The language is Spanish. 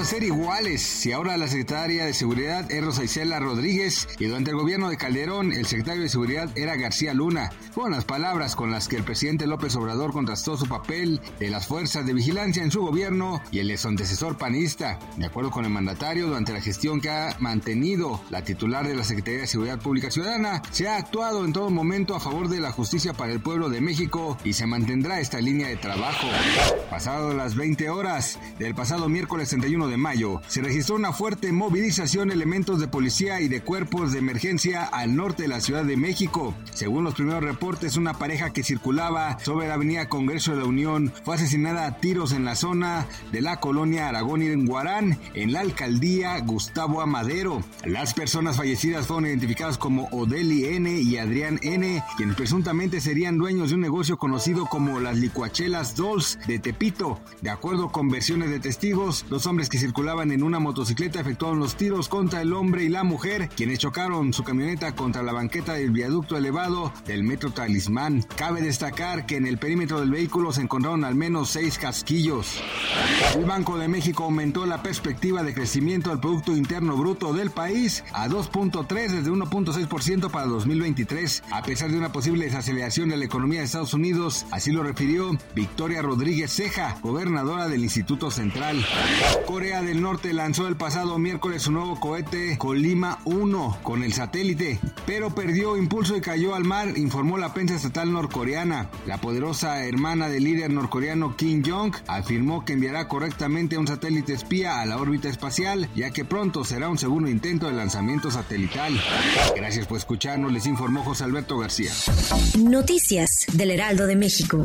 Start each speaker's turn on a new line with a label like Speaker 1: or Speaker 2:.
Speaker 1: ¿Cómo vamos a ser iguales si ahora la secretaria de Seguridad es Rosa Isela Rodríguez y durante el gobierno de Calderón el secretario de Seguridad era García Luna? Fueron las palabras con las que el presidente López Obrador contrastó su papel de las fuerzas de vigilancia en su gobierno y el ex antecesor panista. De acuerdo con el mandatario, durante la gestión que ha mantenido la titular de la Secretaría de Seguridad Pública Ciudadana, se ha actuado en todo momento a favor de la justicia para el pueblo de México y se mantendrá esta línea de trabajo. Pasado las 20 horas del pasado miércoles 31 de mayo, se registró una fuerte movilización de elementos de policía y de cuerpos de emergencia al norte de la Ciudad de México. Según los primeros reportes, una pareja que circulaba sobre la avenida Congreso de la Unión fue asesinada a tiros en la zona de la colonia Aragón y en Guarán, en la alcaldía Gustavo Amadero. Las personas fallecidas fueron identificadas como Odeli N y Adrián N, quienes presuntamente serían dueños de un negocio conocido como las licuachelas Dolls de Tepito. De acuerdo con versiones de testigos, los hombres que circulaban en una motocicleta efectuaron los tiros contra el hombre y la mujer, quienes chocaron su camioneta contra la banqueta del viaducto elevado del metro Talismán. Cabe destacar que en el perímetro del vehículo se encontraron al menos seis casquillos. El Banco de México aumentó la perspectiva de crecimiento del Producto Interno Bruto del país a 2.3 desde 1.6% para 2023, a pesar de una posible desaceleración de la economía de Estados Unidos, así lo refirió Victoria Rodríguez Ceja, gobernadora del Instituto Central. Del Norte lanzó el pasado miércoles su nuevo cohete Colima 1 con el satélite, pero perdió impulso y cayó al mar, informó la prensa estatal norcoreana. La poderosa hermana del líder norcoreano Kim Jong afirmó que enviará correctamente un satélite espía a la órbita espacial, ya que pronto será un segundo intento de lanzamiento satelital. Gracias por escucharnos, les informó José Alberto García.
Speaker 2: Noticias del Heraldo de México.